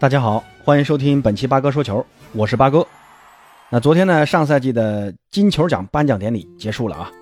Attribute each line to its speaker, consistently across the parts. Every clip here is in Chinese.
Speaker 1: 大家好，欢迎收听本期八哥说球，我是八哥。那昨天呢，上赛季的金球奖颁奖典礼结束了啊，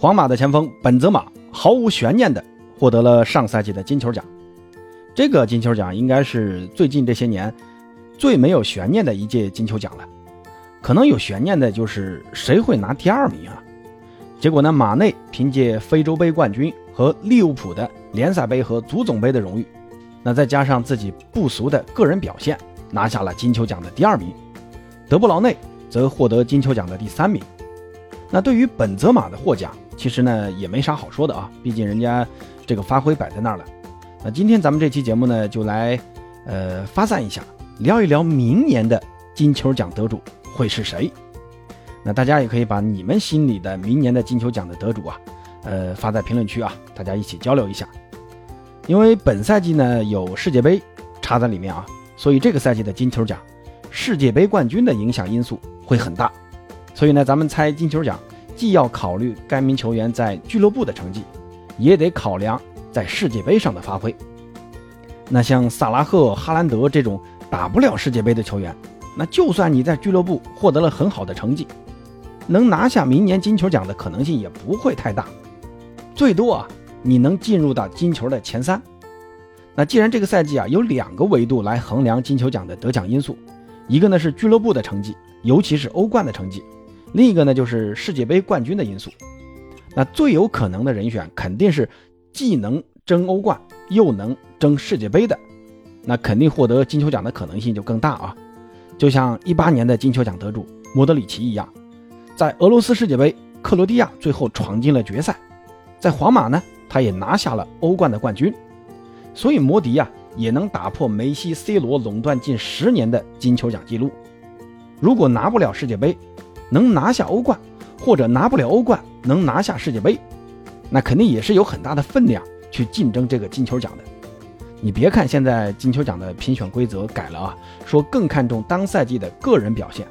Speaker 1: 皇马的前锋本泽马毫无悬念的获得了上赛季的金球奖。这个金球奖应该是最近这些年最没有悬念的一届金球奖了，可能有悬念的就是谁会拿第二名啊？结果呢，马内凭借非洲杯冠军和利物浦的联赛杯和足总杯的荣誉。那再加上自己不俗的个人表现，拿下了金球奖的第二名。德布劳内则获得金球奖的第三名。那对于本泽马的获奖，其实呢也没啥好说的啊，毕竟人家这个发挥摆在那儿了。那今天咱们这期节目呢，就来呃发散一下，聊一聊明年的金球奖得主会是谁。那大家也可以把你们心里的明年的金球奖的得主啊，呃发在评论区啊，大家一起交流一下。因为本赛季呢有世界杯插在里面啊，所以这个赛季的金球奖，世界杯冠军的影响因素会很大。所以呢，咱们猜金球奖，既要考虑该名球员在俱乐部的成绩，也得考量在世界杯上的发挥。那像萨拉赫、哈兰德这种打不了世界杯的球员，那就算你在俱乐部获得了很好的成绩，能拿下明年金球奖的可能性也不会太大，最多啊。你能进入到金球的前三，那既然这个赛季啊有两个维度来衡量金球奖的得奖因素，一个呢是俱乐部的成绩，尤其是欧冠的成绩，另一个呢就是世界杯冠军的因素。那最有可能的人选肯定是既能争欧冠又能争世界杯的，那肯定获得金球奖的可能性就更大啊。就像一八年的金球奖得主莫德里奇一样，在俄罗斯世界杯，克罗地亚最后闯进了决赛，在皇马呢。他也拿下了欧冠的冠军，所以摩迪呀也能打破梅西、C 罗垄断近十年的金球奖记录。如果拿不了世界杯，能拿下欧冠，或者拿不了欧冠能拿下世界杯，那肯定也是有很大的分量去竞争这个金球奖的。你别看现在金球奖的评选规则改了啊，说更看重当赛季的个人表现，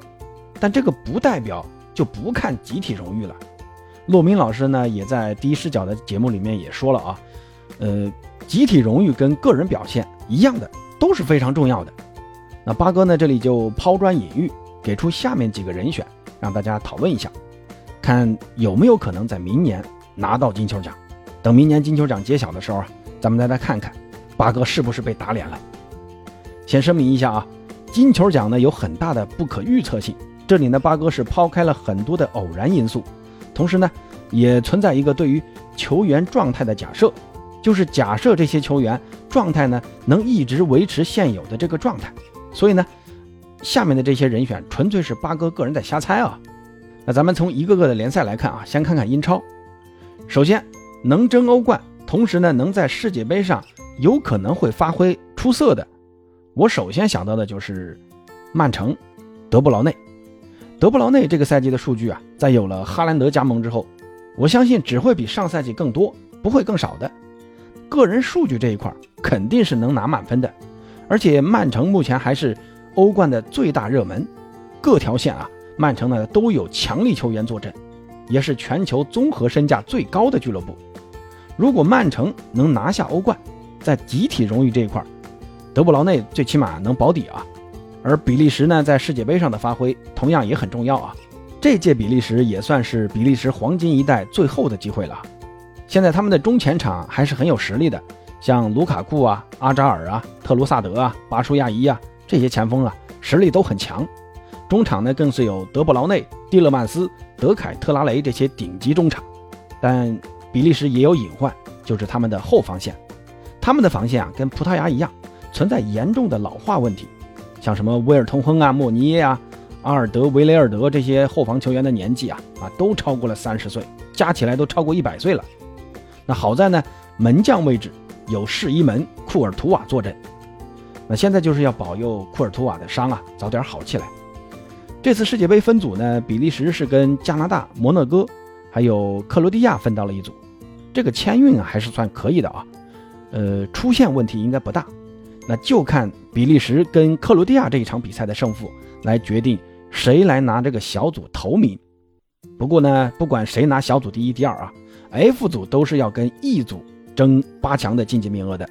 Speaker 1: 但这个不代表就不看集体荣誉了。骆明老师呢，也在第一视角的节目里面也说了啊，呃，集体荣誉跟个人表现一样的，都是非常重要的。那八哥呢，这里就抛砖引玉，给出下面几个人选，让大家讨论一下，看有没有可能在明年拿到金球奖。等明年金球奖揭晓的时候啊，咱们再来看看八哥是不是被打脸了。先声明一下啊，金球奖呢有很大的不可预测性，这里呢八哥是抛开了很多的偶然因素。同时呢，也存在一个对于球员状态的假设，就是假设这些球员状态呢能一直维持现有的这个状态。所以呢，下面的这些人选纯粹是八哥个人在瞎猜啊。那咱们从一个个的联赛来看啊，先看看英超。首先，能争欧冠，同时呢能在世界杯上有可能会发挥出色的，我首先想到的就是曼城，德布劳内。德布劳内这个赛季的数据啊，在有了哈兰德加盟之后，我相信只会比上赛季更多，不会更少的。个人数据这一块肯定是能拿满分的，而且曼城目前还是欧冠的最大热门，各条线啊，曼城呢都有强力球员坐镇，也是全球综合身价最高的俱乐部。如果曼城能拿下欧冠，在集体荣誉这一块，德布劳内最起码能保底啊。而比利时呢，在世界杯上的发挥同样也很重要啊。这届比利时也算是比利时黄金一代最后的机会了。现在他们的中前场还是很有实力的，像卢卡库啊、阿扎尔啊、特鲁萨德啊、巴舒亚伊啊这些前锋啊，实力都很强。中场呢，更是有德布劳内、蒂勒曼斯、德凯特拉雷这些顶级中场。但比利时也有隐患，就是他们的后防线。他们的防线啊，跟葡萄牙一样，存在严重的老化问题。像什么威尔通亨啊、莫尼耶啊、阿尔德维雷尔德这些后防球员的年纪啊啊都超过了三十岁，加起来都超过一百岁了。那好在呢，门将位置有世一门库尔图瓦坐镇。那现在就是要保佑库尔图瓦的伤啊早点好起来。这次世界杯分组呢，比利时是跟加拿大、摩纳哥还有克罗地亚分到了一组，这个签运啊还是算可以的啊，呃，出现问题应该不大。那就看比利时跟克罗地亚这一场比赛的胜负来决定谁来拿这个小组头名。不过呢，不管谁拿小组第一、第二啊，F 组都是要跟 E 组争八强的晋级名额的。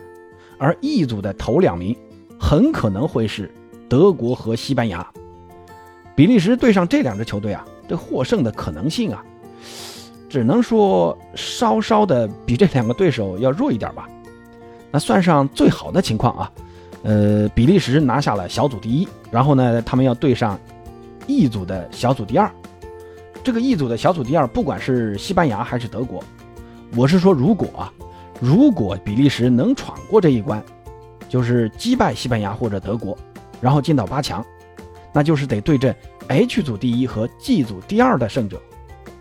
Speaker 1: 而 E 组的头两名很可能会是德国和西班牙。比利时对上这两支球队啊，这获胜的可能性啊，只能说稍稍的比这两个对手要弱一点吧。那算上最好的情况啊，呃，比利时拿下了小组第一，然后呢，他们要对上 E 组的小组第二。这个 E 组的小组第二，不管是西班牙还是德国，我是说，如果啊，如果比利时能闯过这一关，就是击败西班牙或者德国，然后进到八强，那就是得对阵 H 组第一和 G 组第二的胜者。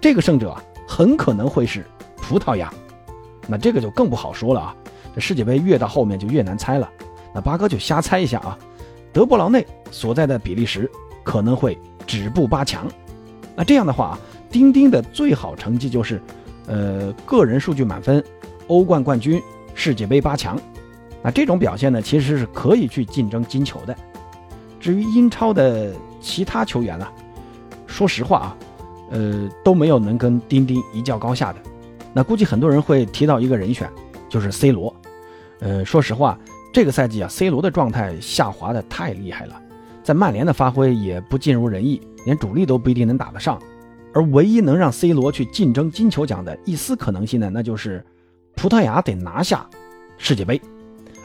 Speaker 1: 这个胜者啊，很可能会是葡萄牙。那这个就更不好说了啊。这世界杯越到后面就越难猜了，那八哥就瞎猜一下啊，德布劳内所在的比利时可能会止步八强。那这样的话啊，丁丁的最好成绩就是，呃，个人数据满分，欧冠冠军，世界杯八强。那这种表现呢，其实是可以去竞争金球的。至于英超的其他球员呢，说实话啊，呃，都没有能跟丁丁一较高下的。那估计很多人会提到一个人选，就是 C 罗。呃，说实话，这个赛季啊，C 罗的状态下滑的太厉害了，在曼联的发挥也不尽如人意，连主力都不一定能打得上。而唯一能让 C 罗去竞争金球奖的一丝可能性呢，那就是葡萄牙得拿下世界杯，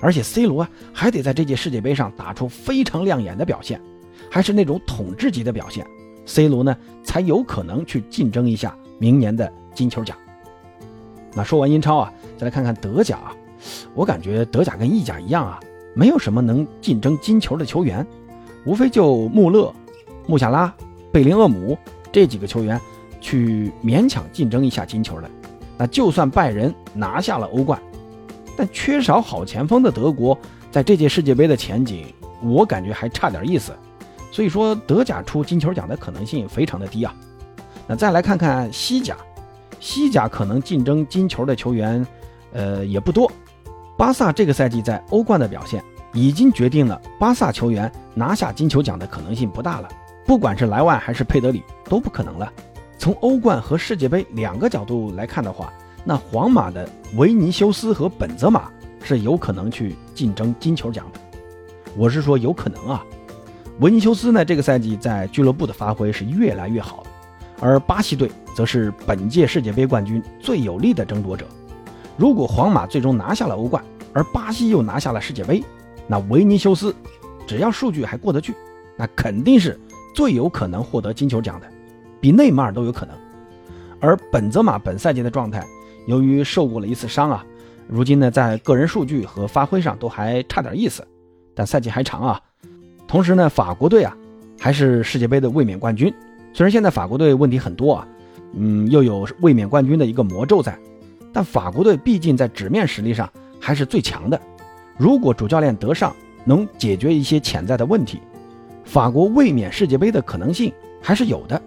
Speaker 1: 而且 C 罗还得在这届世界杯上打出非常亮眼的表现，还是那种统治级的表现，C 罗呢才有可能去竞争一下明年的金球奖。那说完英超啊，再来看看德甲啊。我感觉德甲跟意甲一样啊，没有什么能竞争金球的球员，无非就穆勒、穆夏拉、贝林厄姆这几个球员去勉强竞争一下金球的。那就算拜仁拿下了欧冠，但缺少好前锋的德国在这届世界杯的前景，我感觉还差点意思。所以说德甲出金球奖的可能性非常的低啊。那再来看看西甲，西甲可能竞争金球的球员，呃也不多。巴萨这个赛季在欧冠的表现，已经决定了巴萨球员拿下金球奖的可能性不大了。不管是莱万还是佩德里，都不可能了。从欧冠和世界杯两个角度来看的话，那皇马的维尼修斯和本泽马是有可能去竞争金球奖的。我是说有可能啊。维尼修斯呢，这个赛季在俱乐部的发挥是越来越好，而巴西队则是本届世界杯冠军最有力的争夺者。如果皇马最终拿下了欧冠，而巴西又拿下了世界杯，那维尼修斯只要数据还过得去，那肯定是最有可能获得金球奖的，比内马尔都有可能。而本泽马本赛季的状态，由于受过了一次伤啊，如今呢在个人数据和发挥上都还差点意思，但赛季还长啊。同时呢，法国队啊还是世界杯的卫冕冠军，虽然现在法国队问题很多啊，嗯，又有卫冕冠军的一个魔咒在。但法国队毕竟在纸面实力上还是最强的。如果主教练德尚能解决一些潜在的问题，法国卫冕世界杯的可能性还是有的。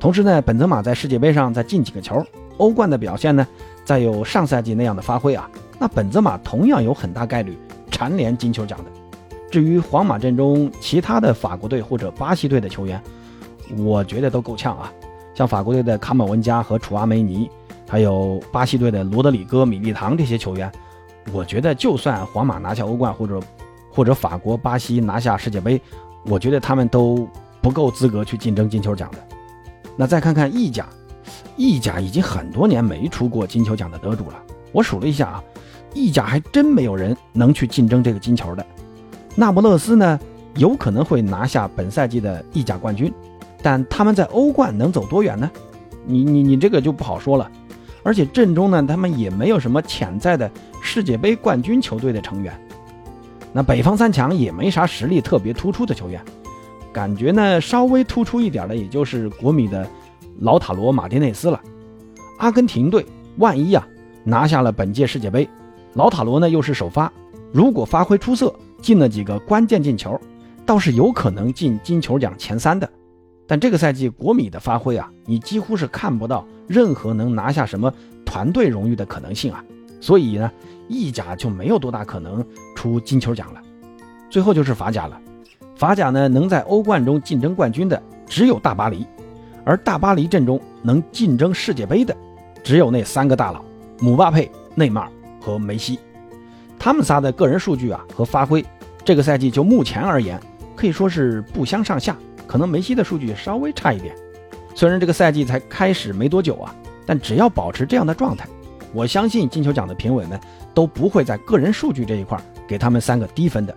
Speaker 1: 同时呢，本泽马在世界杯上再进几个球，欧冠的表现呢，再有上赛季那样的发挥啊，那本泽马同样有很大概率蝉联金球奖的。至于皇马阵中其他的法国队或者巴西队的球员，我觉得都够呛啊，像法国队的卡马文加和楚阿梅尼。还有巴西队的罗德里戈、米利唐这些球员，我觉得就算皇马拿下欧冠，或者或者法国、巴西拿下世界杯，我觉得他们都不够资格去竞争金球奖的。那再看看意甲，意甲已经很多年没出过金球奖的得主了。我数了一下啊，意甲还真没有人能去竞争这个金球的。那不勒斯呢，有可能会拿下本赛季的意甲冠军，但他们在欧冠能走多远呢？你你你这个就不好说了。而且阵中呢，他们也没有什么潜在的世界杯冠军球队的成员。那北方三强也没啥实力特别突出的球员，感觉呢稍微突出一点的，也就是国米的老塔罗马丁内斯了。阿根廷队万一啊拿下了本届世界杯，老塔罗呢又是首发，如果发挥出色，进了几个关键进球，倒是有可能进金球奖前三的。但这个赛季国米的发挥啊，你几乎是看不到任何能拿下什么团队荣誉的可能性啊，所以呢，意甲就没有多大可能出金球奖了。最后就是法甲了，法甲呢能在欧冠中竞争冠军的只有大巴黎，而大巴黎阵中能竞争世界杯的只有那三个大佬：姆巴佩、内马尔和梅西。他们仨的个人数据啊和发挥，这个赛季就目前而言，可以说是不相上下，可能梅西的数据稍微差一点。虽然这个赛季才开始没多久啊，但只要保持这样的状态，我相信金球奖的评委们都不会在个人数据这一块给他们三个低分的。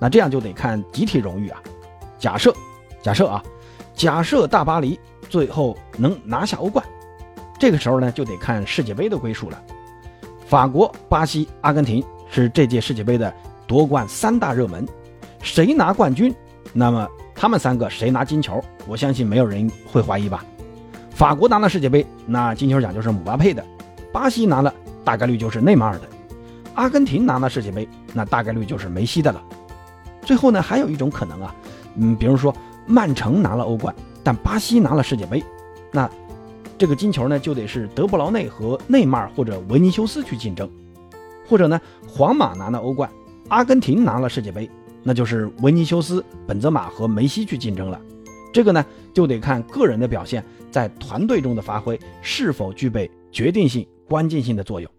Speaker 1: 那这样就得看集体荣誉啊。假设，假设啊，假设大巴黎最后能拿下欧冠，这个时候呢就得看世界杯的归属了。法国、巴西、阿根廷是这届世界杯的夺冠三大热门，谁拿冠军，那么。他们三个谁拿金球？我相信没有人会怀疑吧。法国拿了世界杯，那金球奖就是姆巴佩的；巴西拿了，大概率就是内马尔的；阿根廷拿了世界杯，那大概率就是梅西的了。最后呢，还有一种可能啊，嗯，比如说曼城拿了欧冠，但巴西拿了世界杯，那这个金球呢就得是德布劳内和内马尔或者维尼修斯去竞争，或者呢皇马拿了欧冠，阿根廷拿了世界杯。那就是维尼修斯、本泽马和梅西去竞争了，这个呢就得看个人的表现在团队中的发挥是否具备决定性、关键性的作用。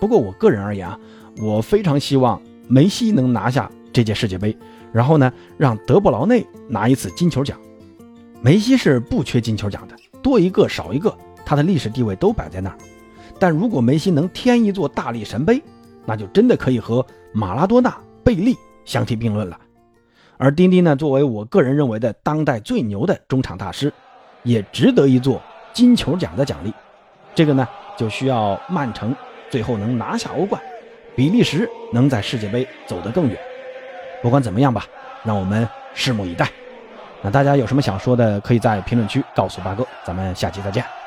Speaker 1: 不过我个人而言啊，我非常希望梅西能拿下这届世界杯，然后呢让德布劳内拿一次金球奖。梅西是不缺金球奖的，多一个少一个，他的历史地位都摆在那儿。但如果梅西能添一座大力神杯，那就真的可以和马拉多纳、贝利。相提并论了，而丁丁呢，作为我个人认为的当代最牛的中场大师，也值得一座金球奖的奖励。这个呢，就需要曼城最后能拿下欧冠，比利时能在世界杯走得更远。不管怎么样吧，让我们拭目以待。那大家有什么想说的，可以在评论区告诉八哥。咱们下期再见。